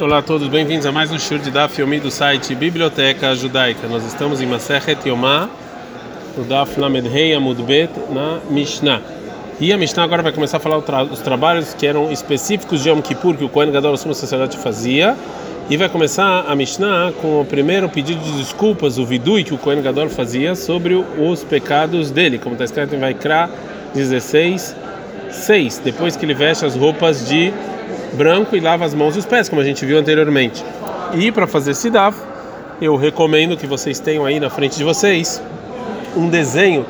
Olá a todos, bem-vindos a mais um show de Daf Yomi do site Biblioteca Judaica. Nós estamos em Masechet Yomá, no Daf Lamed Rei Amud Bet, na Mishnah. E a Mishnah agora vai começar a falar os trabalhos que eram específicos de Yom Kippur, que o Kohen Gadol, o sumo sacerdote, fazia. E vai começar a Mishnah com o primeiro pedido de desculpas, o vidui que o Kohen Gadol fazia sobre os pecados dele, como está escrito em Vaikra 16, 6, depois que ele veste as roupas de branco e lava as mãos e os pés, como a gente viu anteriormente. E para fazer sidaf, eu recomendo que vocês tenham aí na frente de vocês um desenho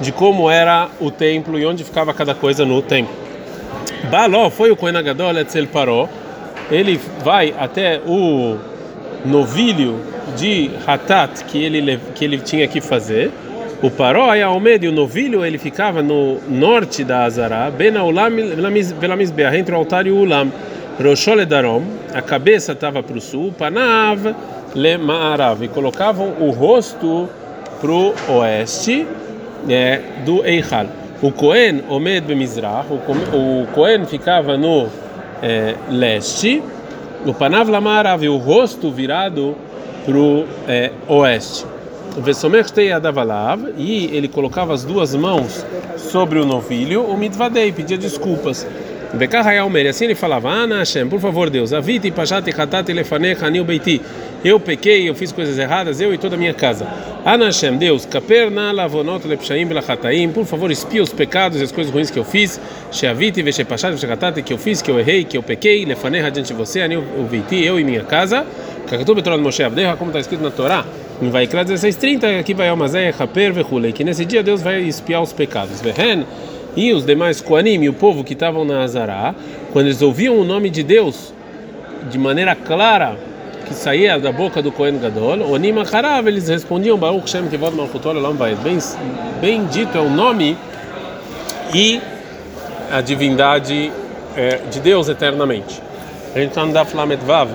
de como era o templo e onde ficava cada coisa no templo. Baló foi o Kohen Agadol Etzel Paró. Ele vai até o novilho de Hatat que ele que ele tinha que fazer. O Paró e Almed, o novilho, ele ficava no norte da Azará, bem na pela entre o altar e o Ulam. Roshole Darom, a cabeça estava para o sul, Panav le Maarav, e colocavam o rosto para o oeste é, do Eichal. O Cohen Omed Bemizrach, o Cohen ficava no é, leste, o Panav Lamarav, o rosto virado para o é, oeste. E ele colocava as duas mãos sobre o novilho, o Mitvadei, pedia desculpas. Assim ele falava, Ana Hashem, por favor Deus, avite pachate hatati lefanecha aniu beiti. Eu pequei, eu fiz coisas erradas, eu e toda a minha casa. Ana Hashem, Deus, kaper na lavonot lepshaim belachataim, por favor espia os pecados e as coisas ruins que eu fiz. Sheavite veshepachat veshehatati, que eu fiz, que eu errei, que eu pequei, lefanecha diante de você, aniu beiti, eu e minha casa. Kakatu betorah Moshe Avdeha, como está escrito na Torá, em Vaikra 16:30, aqui vai Almazé, Haper, Vehulei, que nesse dia Deus vai espiar os pecados. Vehen, e os demais Koanim e o povo que estavam na Azará, quando eles ouviam o nome de Deus de maneira clara, que saía da boca do Kohen Gadol, Onim Acharav, eles respondiam, Baruch Shem Kevod Malchutol Olam Vaed, bem dito é o nome e a divindade é, de Deus eternamente. A gente está no Daf Lamed Vav,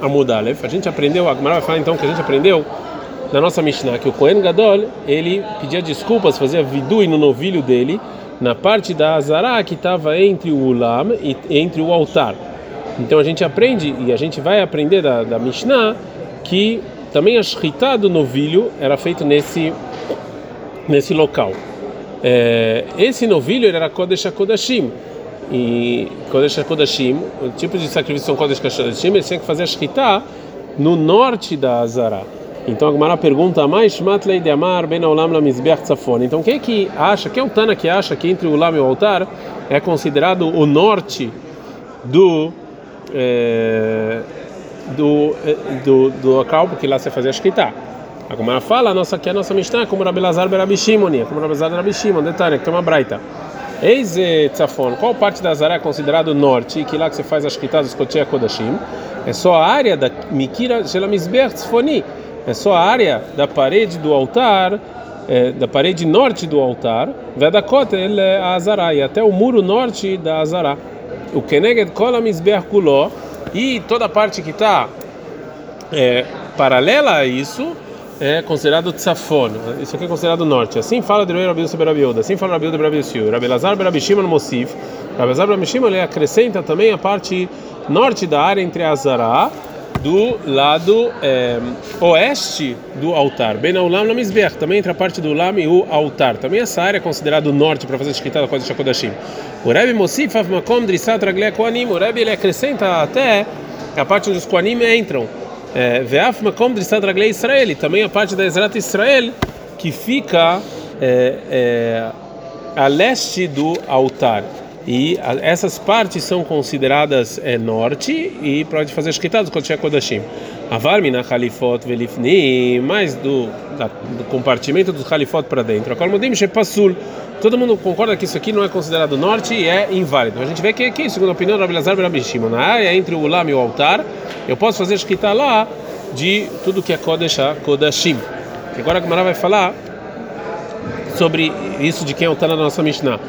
Amud Aleph, a gente aprendeu, a Gemara vai falar então que a gente aprendeu na nossa Mishnah, que o Kohen Gadol, ele pedia desculpas, fazia vidui no novilho dele, na parte da Azará que estava entre o Ulam e entre o altar. Então a gente aprende, e a gente vai aprender da, da Mishnah, que também a Shritá do novilho era feito nesse, nesse local. É, esse novilho era Kodesh HaKodashim. E Kodesh HaKodashim, o tipo de sacrifício Kodesh HaKodashim, eles tinham que fazer a Shritá no norte da Azará. Então a Gemara pergunta mais Shmatlei de Amar ben Olam la Mizbeach Tzafon. Então quem é que acha, quem é o Tana que acha que entre o Ulam e o altar é considerado o norte do é, do, do, do local porque lá você fazia Shkita. A Gemara fala, nossa aqui a nossa Mishnah, como Rabelazar Berabishimon, como Rabelazar Berabishimon, detalhe, que tem uma braita. Eis Tzafon, qual parte da Zara é considerado norte, que lá que você faz as Shkita dos Kotia Kodashim? É só a área da Mikira Shelamizbeach Tzfoni é só a área da parede do altar, é, da parede norte do altar, Vedakot ele é a Azará, e até o muro norte da Azará. O Keneged Kolam Kuló, e toda a parte que está é, paralela a isso é considerado tzafon. Isso aqui é considerado norte. Assim fala de Rabi sobre Rabi Assim fala Rabi de Rabi Yossi. Rabi Lazar Rabi Shimon Mosif. Rabi Lazar Rabi Shimon ele acrescenta também a parte norte da área entre Azará do lado é, oeste do altar. Bem na Ulam Lamizber, também entre a parte do Ulam e o altar. Também essa área é considerada o norte para fazer escrita da coisa de Shakodashim. O Rebbe Mosif Makom Drissat Raglea Koanim. O Rebbe ele acrescenta até a parte onde os Koanim entram. É, Ve'af Makom Drissat Raglea Israel. Também a parte da Ezrat Israel que fica é, é, a leste do altar. E essas partes são consideradas é, norte e pode fazer esquitados quando chega Kodashim. Avarmi na Khalifot velifni, mais do, da, do compartimento do Khalifot para dentro. Akolmodim Shepasul. Todo mundo concorda que isso aqui não é considerado norte e é inválido. A gente vê que aqui, segundo a opinião do Rabi Lazar Rabi Shimon, na área entre o Ulam e o altar, eu posso fazer escrita lá de tudo que é Kodesh Kodashim. Agora a Gemara vai falar sobre isso de quem é o Tana da nossa Mishnah.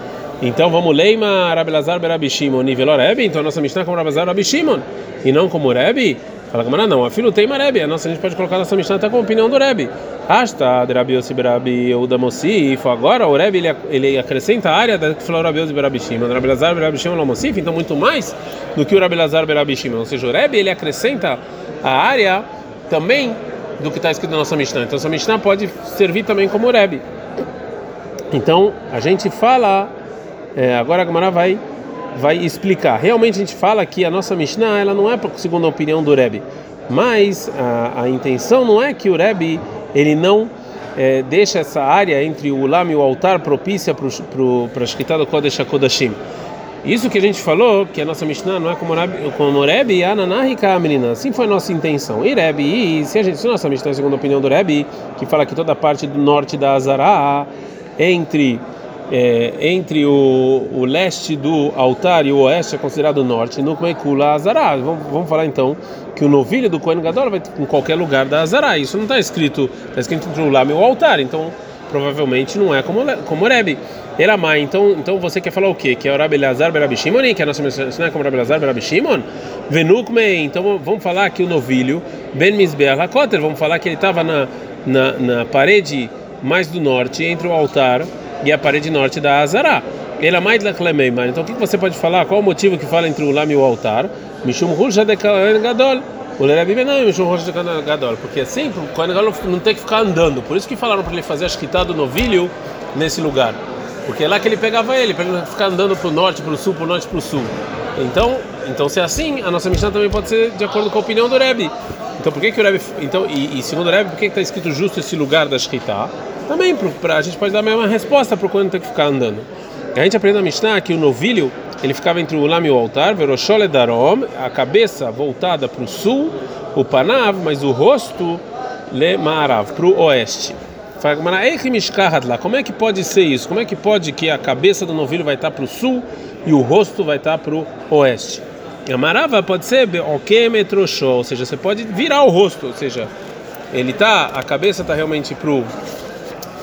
Então vamos leima Rabelazar Berabi Shimon nível Rebbe, então a nossa Mishnah é como Rabelazar Berabi Shimon e não como Rebbe. Fala que não, a filho tem Rebbe, a nossa a gente pode colocar a nossa Mishnah até com a opinião do Rebbe. Asta de Rabi Yossi Berabi Udamosif, agora o Rebbe ele, ele acrescenta a área da que falou Rabi Yossi Berabi Shimon, Rabelazar Berabi Shimon Lomosif, então muito mais do que o Rabi Lazar Berabi Shimon. Ou seja, o Rebbe ele acrescenta a área também do que está escrito na nossa Mishnah. Então, essa Mishnah pode servir também como Rebbe. Então, a gente fala, é, agora a Gamara vai, vai explicar. Realmente a gente fala que a nossa Mishnah ela não é segundo a opinião do Rebbe, mas a, a intenção não é que o Rebbe ele não é, deixa essa área entre o Ulam e o altar propícia para a Shkita do Kodesh HaKodashim. Isso que a gente falou, que a nossa Mishnah não é como, como Rebbe e Ananahi menina. Assim foi a nossa intenção. E Rebbe, e se a gente, se a nossa Mishnah é segundo a opinião do Rebbe, que fala que toda a parte do norte da Azará, entre é, entre o, o leste do altar e o oeste é considerado norte, no Kula Azará. Vamos, vamos falar então que o novilho do Kohen Gadol vai em qualquer lugar da Azará. Isso não está escrito, está escrito entre o Lame e o altar, então provavelmente não é como, como Rebbe. Elamai, então, então você quer falar o quê? Que é o Rabi Lazar Berabi Shimon, que a nossa não é como Rabi Lazar Berabi Shimon? Venukmei, então vamos falar que o novilho, Ben Misbeah Lakoter, vamos falar que ele estava na, na, na, parede mais do norte, entre o altar e a parede norte da Azará. Elamai Lachlemeimar, então o que você pode falar? Qual o motivo que fala entre o Lam e o altar? Mishum Hulsha de Gadol. O Lerabi não, Mishum Hulsha de Gadol, porque assim, o Kohen Gadol não tem que ficar andando, por isso que falaram para ele fazer a escrita do novilho nesse lugar. Porque é lá que ele pegava ele, para ele ficar andando para o norte, para o sul, para o norte, para o sul. Então, então, se é assim, a nossa Mishnah também pode ser de acordo com a opinião do Rebbe. Então, por que, que o Rebbe. Então, e, e segundo o Rebbe, por que está escrito justo esse lugar da Shkita? Também, pra, a gente pode dar a mesma resposta para quando tem que ficar andando. A gente aprende na Mishnah que o novilho ele ficava entre o lam e o altar, veroshole darom, a cabeça voltada para o sul, o panav, mas o rosto le marav, para o oeste. Como é que pode ser isso? Como é que pode que a cabeça do novilho vai estar para o sul e o rosto vai estar para o oeste? A marava pode ser ou seja, você pode virar o rosto, ou seja, ele tá, a cabeça está realmente para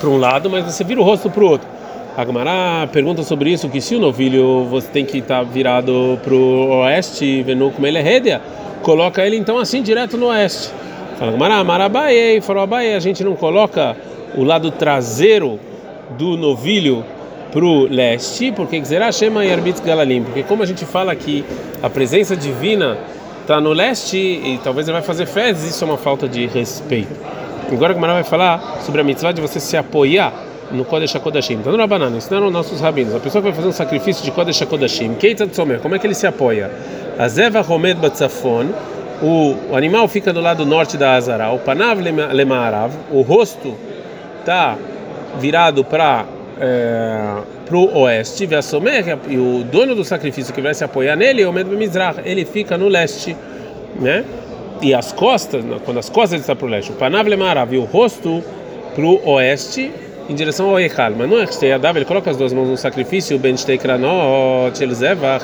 um lado, mas você vira o rosto para o outro. A Gamara pergunta sobre isso, que se o novilho você tem que estar tá virado para o oeste, vendo como ele é rédea, coloca ele então assim direto no oeste. Fala Gamara, Marabaei, falou Abaei, a gente não coloca o lado traseiro do novilho para o leste, porque Gzerah Shema e Arbitz Galalim, porque como a gente fala que a presença divina está no leste e talvez ele vai fazer fezes, isso é uma falta de respeito. Agora o Mará vai falar sobre a mitzvah de você se apoiar no Kodesh HaKodashim. Então, no Rabanan, ensinaram nossos rabinos. A pessoa que vai fazer um sacrifício de Kodesh HaKodashim, Somer, como é que ele se apoia? Azeva Homed Batzafon, o, animal fica do lado norte da Azara, o Panav Lemaarav, o rosto está virado para é, o oeste, e o dono do sacrifício que vai se apoiar nele é o Med Mizrah, ele fica no leste, né? E as costas, quando as costas está para o leste, o Panav Lemarav o rosto para o oeste, em direção ao Eichal. Mas não é que ele coloca as duas mãos no sacrifício, o Ben Shteikranot,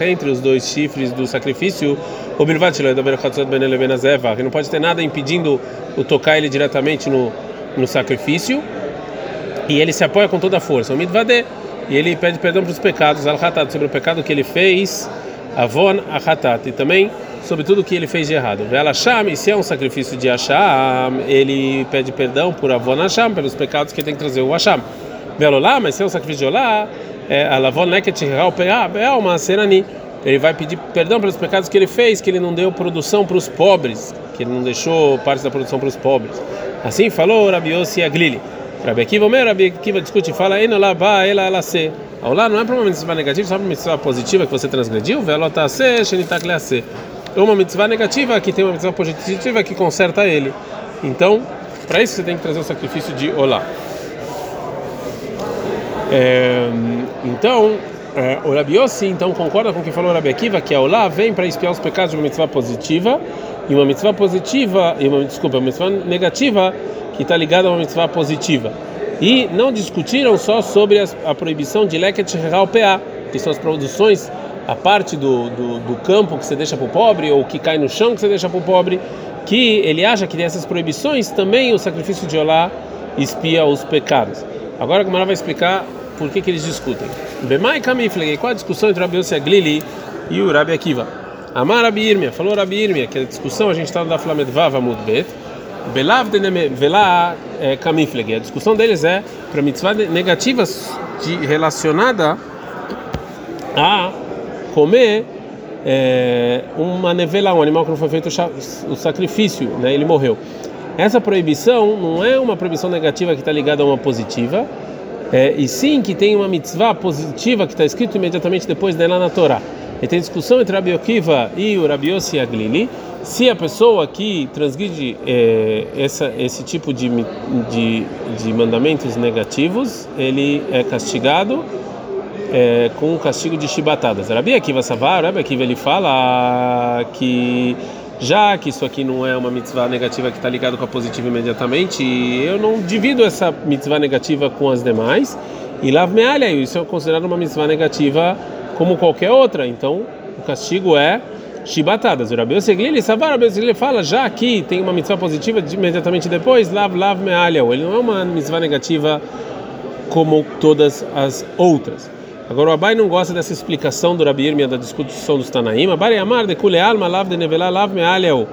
entre os dois chifres do sacrifício, o Bilvat e não pode ter nada impedindo o tocar ele diretamente no, no sacrifício e ele se apoia com toda a força. O mitvade e ele pede perdão para os pecados, al-hatat, sobre o pecado que ele fez, avon a-hatat, e também sobre tudo que ele fez de errado. Ve'al-hasham, e se é um sacrifício de Hasham, ele pede perdão por avon Hasham, pelos pecados que tem que trazer o Hasham. Ve'al-olá, mas se é um sacrifício de olá, é, alavon neket é uma serani. Ele vai pedir perdão pelos pecados que ele fez, que ele não deu produção para os pobres, que ele não deixou parte da produção para os pobres. Assim falou Rabi Yossi Aglili. Rabi Akiva, o Rabi Akiva discute e fala, ela ba, ela ela se. Lá não é para uma mitzvah negativa, só para uma mitzvah positiva que você transgrediu, velota se, shenitak se. Uma mitzvah negativa que tem uma mitzvah positiva que conserta ele. Então, para isso você tem que trazer o sacrifício de olá. É, então, é, o Rabi Yossi então concorda com o que falou o Rabi Akiva, que a olá vem para espiar os pecados de uma mitzvah positiva e uma mitzvah positiva e uma desculpa, uma mitzvah negativa que está ligado a uma mitzvah positiva. E não discutiram só sobre a, a proibição de leket pa, que são as produções, a parte do, do, do campo que você deixa para o pobre, ou que cai no chão que você deixa para o pobre, que ele acha que dessas proibições também o sacrifício de Olá espia os pecados. Agora a Gamara vai explicar por que, que eles discutem. Bemai Kamifleg, qual a discussão entre o Rabi Yossi Aglili e o Rabi Akiva? Amar Rabi Irmia, falou Rabi Irmia, que a discussão a gente está no da Flamedvav Amudbet, Belav de Velá. É, a discussão deles é para mitzvah negativas de, relacionada a comer é, uma nevela, um animal que não foi feito o sacrifício, né? Ele morreu. Essa proibição não é uma proibição negativa que está ligada a uma positiva, é, e sim que tem uma mitzvah positiva que está escrito imediatamente depois dela na Torá. E tem discussão entre Rabi Akiva e o Rabi Yossi Aglili se a pessoa que transgride é, essa, esse tipo de, de, de mandamentos negativos, ele é castigado é, com o castigo de chibatadas. Rabi Akiva Savar, Rabi Akiva ele fala que já que isso aqui não é uma mitzvah negativa que está ligado com a positiva imediatamente, eu não divido essa mitzvah negativa com as demais. E lav mealha, isso é considerado uma mitzvah negativa como qualquer outra. Então, o castigo é chibatadas. O Rabi Oseglili, Savar, Rabi fala, já que tem uma mitzvah positiva imediatamente depois, lav lav mealha. Ele não é uma mitzvah negativa como todas as outras. Agora o Abai não gosta dessa explicação do Rabi Irmia da discussão dos Tanaim. Abai amar de alma lav de nevelá lav mealeu.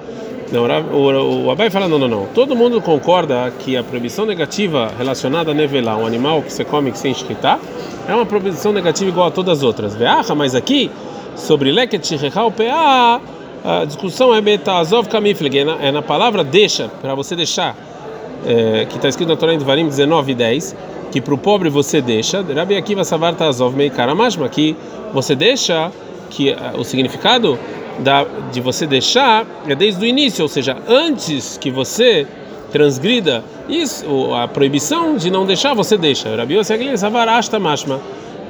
Não, o, o Abai fala não, não, não. Todo mundo concorda que a proibição negativa relacionada a nevelá, um animal que você come sem escritar, é uma proibição negativa igual a todas as outras. Veacha, mas aqui sobre leket pa a discussão é betazov kamifleg, é, é na palavra deixa, para você deixar, é, que está escrito na Torá em Devarim 19 e 10 que para o pobre você deixa, Rabi Akiva Savar Tazov Meikaramash, que você deixa, que eh, o significado da, de você deixar é desde o início, ou seja, antes que você transgrida isso, a proibição de não deixar, você deixa. Rabi Yosegli Savar Ashta Mashma.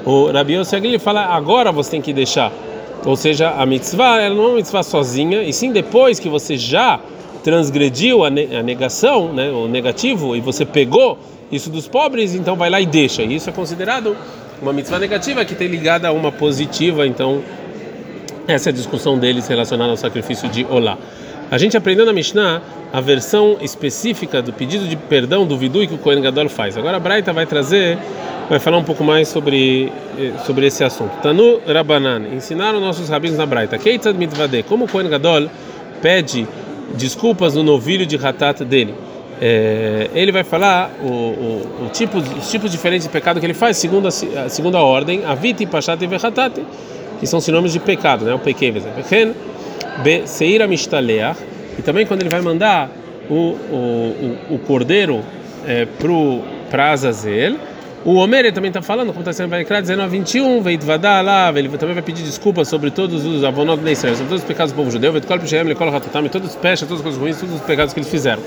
O Rabi Yosegli fala, agora você tem que deixar. Ou seja, a mitzvah ela não é uma mitzvah sozinha, e sim depois que você já transgrediu a, negação, né, o negativo, e você pegou isso dos pobres, então vai lá e deixa. Isso é considerado uma mitzvah negativa que tem ligada a uma positiva, então essa é a discussão deles relacionada ao sacrifício de Olá. A gente aprendeu na Mishnah a versão específica do pedido de perdão do vidui que o Kohen Gadol faz. Agora a Braita vai trazer, vai falar um pouco mais sobre eh, sobre esse assunto. Tanu Rabanan, ensinaram nossos rabinos na Braita. Como o Kohen Gadol pede desculpas no novilho de ratat dele é, ele vai falar o, o, o tipo, os tipos diferentes de pecado que ele faz, segundo a, segundo a ordem, aviti, pachate e vechatate, que são sinônimos de pecado, né? O pequeves, pechen, be seira mishtaleach, e também quando ele vai mandar o, o, o, cordeiro é, para Azazel, o Homer também está falando, como está sendo vai 19 21, veit vadá lá, ele também vai pedir desculpas sobre todos os avonot de Israel, sobre todos os pecados do povo judeu, veit kol pshem, lekol hatatam, todos os peixes, todas as coisas ruins, todos os pecados que eles fizeram.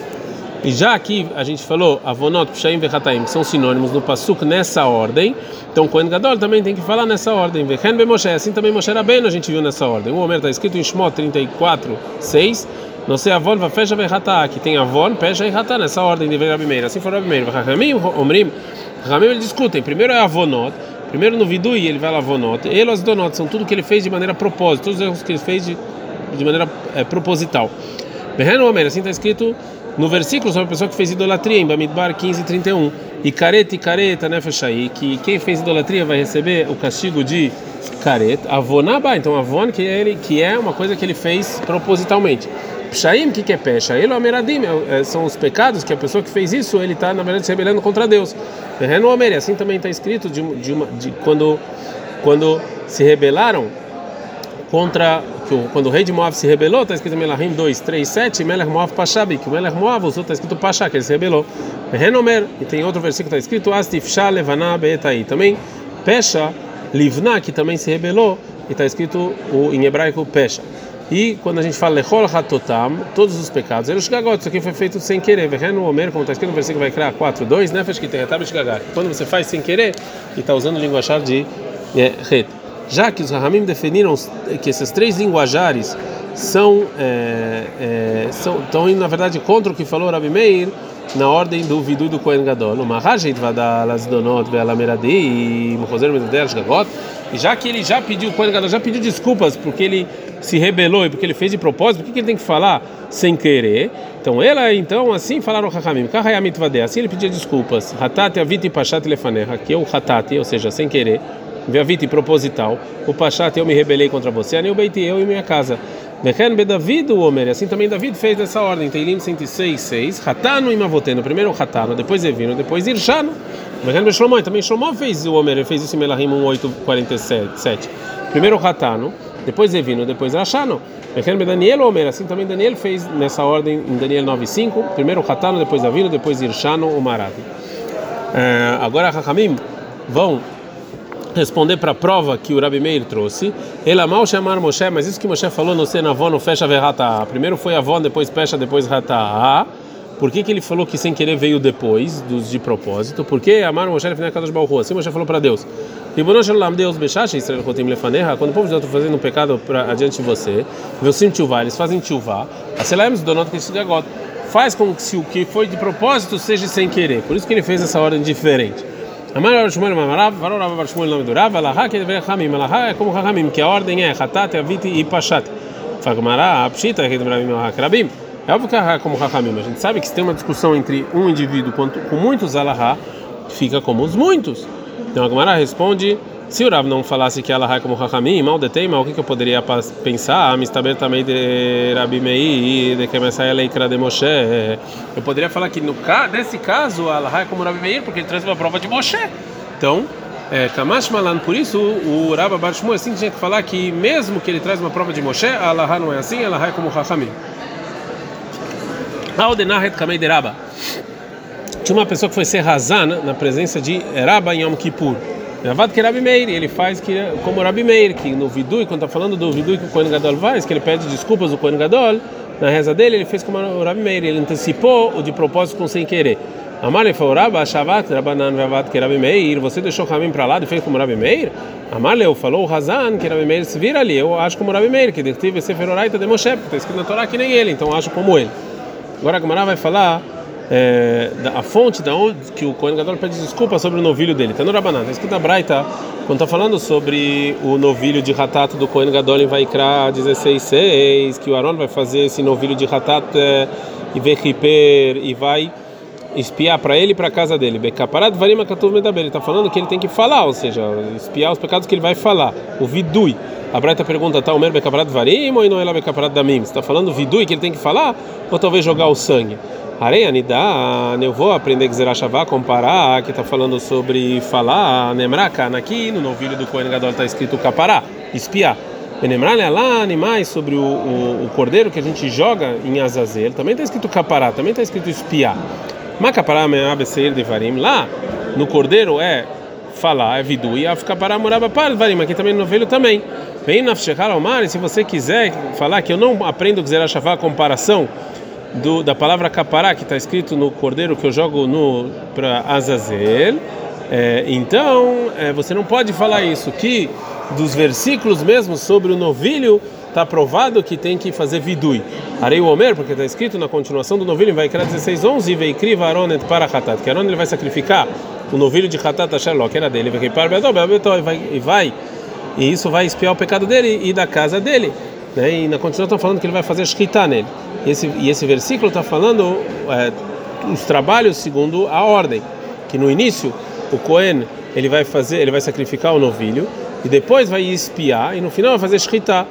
E já aqui a gente falou avonot, pshaim vechataim, são sinônimos no pasuk nessa ordem. Então Kohen Gadol também tem que falar nessa ordem. Vechen be Moshe, assim também Moshe Rabbeinu a gente viu nessa ordem. O Homer está escrito em Shmot 34, 6. Não sei avon, fecha vechatá, que tem avon, pecha e ratá nessa ordem de Rabi Meir. Assim foi Rabi Meir. Vachamim, Omrim, Ramim eles discutem. Primeiro é avonot, primeiro no vidui ele vai lá avonot. As donot são tudo que ele fez de maneira propósito, todos os erros que ele fez de, de maneira é, proposital. Behen Homer, assim está escrito no versículo sobre a pessoa que fez idolatria, em Bamidbar 15, 31. E careta e careta, né, aí que quem fez idolatria vai receber o castigo de careta. Avonabá, então avon, que, é ele, que é uma coisa que ele fez propositalmente. Pshaim, o que, que é pecha? Ele é o Ameradim, é, são os pecados que a pessoa que fez isso, ele está, na verdade, se rebelando contra Deus. Reno Ameri, assim também está escrito de, de, uma, de quando, quando se rebelaram contra que quando o rei de Moab se rebelou, está escrito Melahim 2, 3, 7, Melech Moab Pashabi, que o Melech Moab usou, está escrito Pasha, que ele se rebelou. Renomer, e tem outro versículo que está escrito Astifsha Levaná Beetai, também Pesha, Livna, que também se rebelou, e está escrito o, em hebraico Pesha. E quando a gente fala Lechol Hatotam, todos os pecados, eram os gagot, isso aqui foi feito sem querer. Verreno Omer, como está escrito no versículo vai criar 4, 2, Nefesh que tem a gagar. Quando você faz sem querer, e está usando o linguajar de é, já que os Rahamim definiram que esses três linguajares são, é, é, são estão indo na verdade contra o que falou Rabi Meir na ordem do Vidu do Kohen Gadol, e e já que ele já pediu, o Kohen Gadol já pediu desculpas porque ele se rebelou e porque ele fez de propósito, por que, ele tem que falar sem querer? Então, ela, então, assim falaram Rahamim, assim ele pedia desculpas, Hatat Avit Pashat Lefaneha, que é o Hatat, ou seja, sem querer. Veavite proposital, o Pachat eu me rebelei contra você, Anil Beiti eu e minha casa. Bechen David o Omer, assim também David fez dessa ordem, Teilim 106, 6, Hatano e Mavoteno, primeiro Hatano, depois Evino, depois Irshano. Bechen Shlomo, também Shlomo fez o Omer, ele fez isso em Melahim 18, 47, 7. Primeiro Hatano, depois Evino, depois Rachano. Daniel Omer, assim também Daniel fez nessa ordem em Daniel 9:5, primeiro Hatano, depois Avino, depois Irshano o Maravi. É, agora Hakamim vão responder para a prova que o Rabi Meir trouxe. Ela mal chamar Moshe, mas isso que Moshe falou no Senavon, no fecha verrata. Primeiro foi Avon, depois fecha, depois rata. Por que, que ele falou que sem querer veio depois dos de propósito? Porque Amar Moshe casa de Balrua. Assim Moshe falou para Deus. Deus bechacha Israel kotim lefaneha. Quando o povo de Deus está fazendo um pecado para adiante de você, sim tchuvá, eles fazem tchuvá. Faz com que se o que foi de propósito seja sem querer. Por isso que ele fez essa ordem diferente. Amar Rav Shmuel Mamarav, falou Rav Shmuel nome do Rav, Alahá que deveria Hamim, Alahá é como Hamim, que a ordem é Hatat, Aviti e Pashat. Fagmará, Pshita, que deveria Rabim. É óbvio que é como Hakamim, a gente sabe que se tem uma discussão entre um indivíduo com muitos Alahá, fica como os muitos. Então a Gemara responde: se o Rav não falasse que Allah é como Hakamim, mal detém, mal o que, que eu poderia pensar? Ah, Mistaber também de Rabi Meir, de que Messiah Leikra de Moshe. Eu poderia falar que no, nesse caso Allah é como Rabi Meir, porque ele traz uma prova de Moshe. Então, é, Malan, por isso o Rabba Bar Shmuel assim tinha que falar que mesmo que ele traz uma prova de Moshe, Allah não é assim, Allah é como Hakamim. Aldenahet Kamei de Rabba. Tinha uma pessoa que foi ser Hazan na presença de Rabba em Yom Kippur. Ravad que Rabi Meir, ele faz que, como Rabi Meir, que no Vidui, quando está falando do Vidui que o Kohen Gadol faz, que ele pede desculpas do Kohen Gadol, na reza dele, ele fez como o Rabi Meir, ele antecipou o de propósito com sem querer. Amar ele falou, Shavat, Rabanan, Ravad que Rabi Meir, você deixou o caminho para lá e fez como Rabi Meir? Amar eu falou, Hazan, que Rabi Meir se vira ali, eu acho como Rabi Meir, que tive Sefer Oraita de Moshe, porque está escrito na Torá que nem ele, então acho como ele. Agora a Gemara vai falar é, a fonte da onde que o Kohen Gadol pede desculpa sobre o novilho dele. Está no Rabanan, está escrito na Braita, quando está falando sobre o novilho de Hatat do Kohen Gadol em Vaikra 16:6, que o Aaron vai fazer esse novilho de Hatat é, e Vechiper e vai espiar para ele e para a casa dele. Bekaparat varim akatuv medaber. Ele está falando que ele tem que falar, ou seja, espiar os pecados que ele vai falar. O vidui. A Braita pergunta, tá, o mer bekaparat varim ou não é bekaparat damim? Está falando vidui que ele tem que falar ou talvez jogar o sangue? Areia Nidá, eu vou aprender Gzerashavá, comparar, que está falando sobre falar, Nemraka, aqui no novilho do Kohen Gadol está escrito capará, espiar. Benemrale lá animais sobre o, o, o, cordeiro que a gente joga em Azazel, também está escrito capará, também está escrito espiar. Macapará de varim, lá no cordeiro é falar, é vidu, e afkapará morava para aqui também no novilho também. Vem na Omar, se você quiser falar que eu não aprendo Gzerashavá, comparação, do, da palavra capará que está escrito no cordeiro que eu jogo no para Azazel, é, então é, você não pode falar isso que dos versículos mesmo sobre o novilho está provado que tem que fazer vidui. Arei o Omer, porque está escrito na continuação do novilho, vai criar 16:11 e veikri varonet para Hatat, que Aaron ele vai sacrificar o novilho de Hatat Asher que era dele, e vai e isso vai espiar o pecado dele e da casa dele. Né? E na continuação está falando que ele vai fazer shkita nele. Esse, e esse versículo está falando é, os trabalhos segundo a ordem, que no início o Cohen ele vai fazer, ele vai sacrificar o novilho e depois vai espiar e no final vai fazer shkita.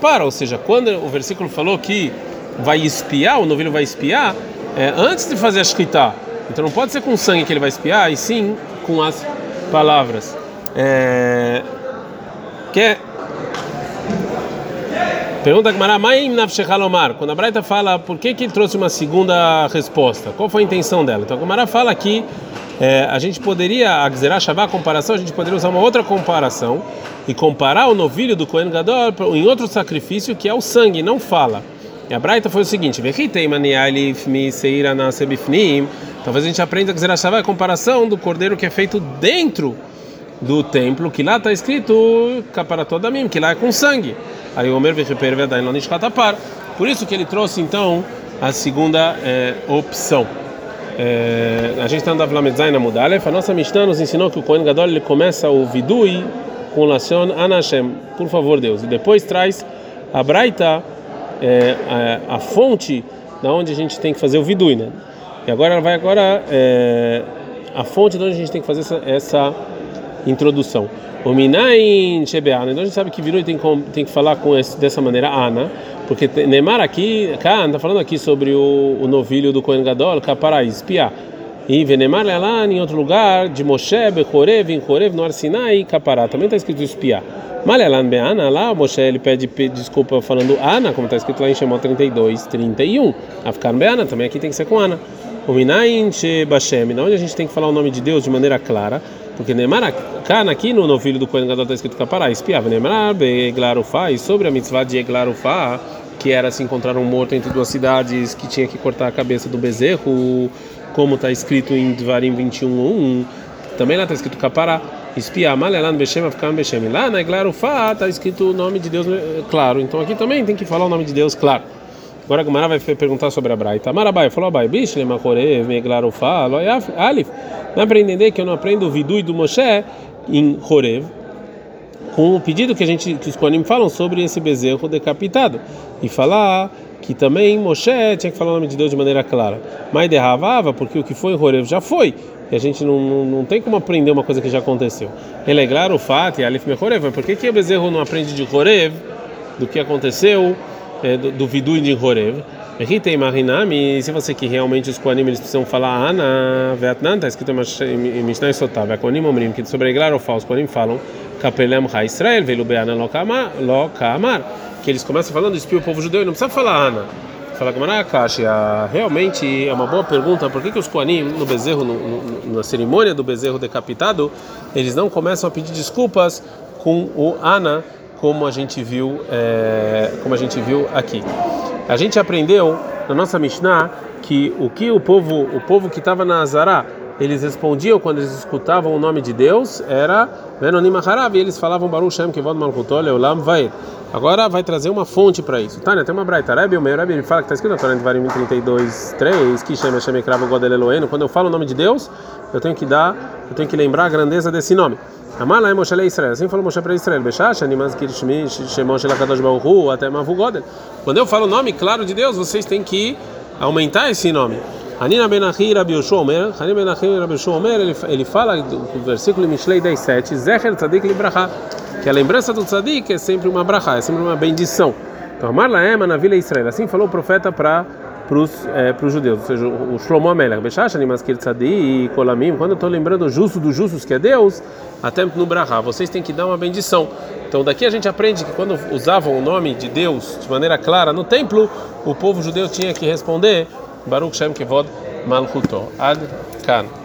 para, ou seja, quando o versículo falou que vai espiar, o novilho vai espiar, é, antes de fazer a shkita. Então não pode ser com sangue que ele vai espiar, e sim com as palavras. É, que é Pergunta Gmará, quando a Braita fala por que, que ele trouxe uma segunda resposta, qual foi a intenção dela? Então a Gmará fala que é, a gente poderia, a Gzerá a comparação, a gente poderia usar uma outra comparação e comparar o novilho do Kohen Gadol em outro sacrifício que é o sangue, não fala. E a Braita foi o seguinte: talvez a gente aprenda a Gzerá a comparação do cordeiro que é feito dentro do templo, que lá está escrito Kaparatodamim, que lá é com sangue. Aí o Omer Por isso que ele trouxe então a segunda é, opção. É, a gente está andando Lamedzai na Mudalef. A nossa Mishnah nos ensinou que o Kohen Gadol ele começa o Vidui com Lashon Anashem, por favor Deus, e depois traz a Braita, é, a, a, fonte da onde a gente tem que fazer o Vidui, né? E agora ela vai agora a fonte de onde a gente tem que fazer essa, essa introdução. O Minain Shebeana. Então a gente sabe que virou e tem, tem que falar com esse, dessa maneira Ana, porque Neymar aqui, Khan está falando aqui sobre o, o novilho do Kohen Gadol, Kaparai, espiar. E Venemar lá em outro lugar, de Moshe, Bechorev, em Chorev, no Arsinai Capará. Também está escrito espiar. Malelan Beana, lá Moshe ele pede desculpa falando Ana, como está escrito lá em Shemot 32, 31. Afkan Beana, também aqui tem que ser com Ana. O Minayin Bashem, onde a gente tem que falar o nome de Deus de maneira clara. Porque Neymar Kana aqui no novilho do Kohen Gadol está escrito Capará, espiava Neymar Beglarufá, e sobre a mitzvah de Eglarufá, que era se encontrar um morto entre duas cidades que tinha que cortar a cabeça do bezerro, como está escrito em Dvarim 21.1, também lá está escrito Capará, espiar Malelan Beshem Afkam Beshem. Lá na Eglarufá está escrito o nome de Deus claro, então aqui também tem que falar o nome de Deus claro. Agora a Gumara vai perguntar sobre a Braita. Marabai falou: Abai, Bishle, Makore, Meglarufá, Alif. É para entender que eu não aprendo o vidui do Moshe em Horev, com o pedido que a gente que os Koanim falam sobre esse bezerro decapitado e falar que também Moshe tinha que falar o nome de Deus de maneira clara. Mas derravava porque o que foi em Horev já foi. E a gente não, não, não tem como aprender uma coisa que já aconteceu. Relegrar o fato e Alif Mechorev. Por que, que o bezerro não aprende de Horev do que aconteceu? É, do, do Vidu de Horev. Aqui tem Marinami, se você que realmente os Koanim eles precisam falar Ana, Vietnã, está escrito em Mishnah e Sotav, Koanim Omrim, que sobre falso, Koanim falam, Kapelem Ha Israel, Velu Beana Lokamar, que eles começam falando, espia o povo judeu e não precisa falar Ana. Fala Gamarakáshia, realmente é uma boa pergunta, por que, que os Koanim, no bezerro, no, no, na cerimônia do bezerro decapitado, eles não começam a pedir desculpas com o Ana, como a gente viu, é, como a gente viu aqui. A gente aprendeu na nossa Mishnah que o que o povo, o povo que estava na Azará, eles respondiam quando eles escutavam o nome de Deus era Venonim Harav, e eles falavam Baruch Shem Kevod Malchutol Leolam Vai. Agora vai trazer uma fonte para isso. Tânia, tem uma braita. Rebbe, o meu Rebbe, ele fala que está escrito na Torá de Varim 32, 3, que chama Shem Ekravo God Eloeno. Quando eu falo o nome de Deus, eu tenho que dar, eu tenho que lembrar a grandeza desse nome. Amar é Moshe Israel. Assim falou Moshe para Israel. Até. Quando eu falo o nome claro de Deus, vocês têm que aumentar esse nome. Hanina Benachi Rabi Yoshua Omer, Hanina Benachi Rabi Yoshua Omer, ele fala no versículo Mishlei 10:7, Zecher Tzadik Libraha, que a lembrança do tzadik é sempre uma brachá, é sempre uma bendição. Então, Amar Laema na Vila Israel. Assim falou o profeta para para os é, judeus, ou seja, o Shlomo Amelech, Bechashani Maskir Tzadi e Kolamim, quando eu estou lembrando o justo dos justos que é Deus, até no Brahá, vocês têm que dar uma bendição. Então daqui a gente aprende que quando usavam o nome de Deus de maneira clara no templo, o povo judeu tinha que responder Baruch Shem Kevod Malchuto. Ad Kan.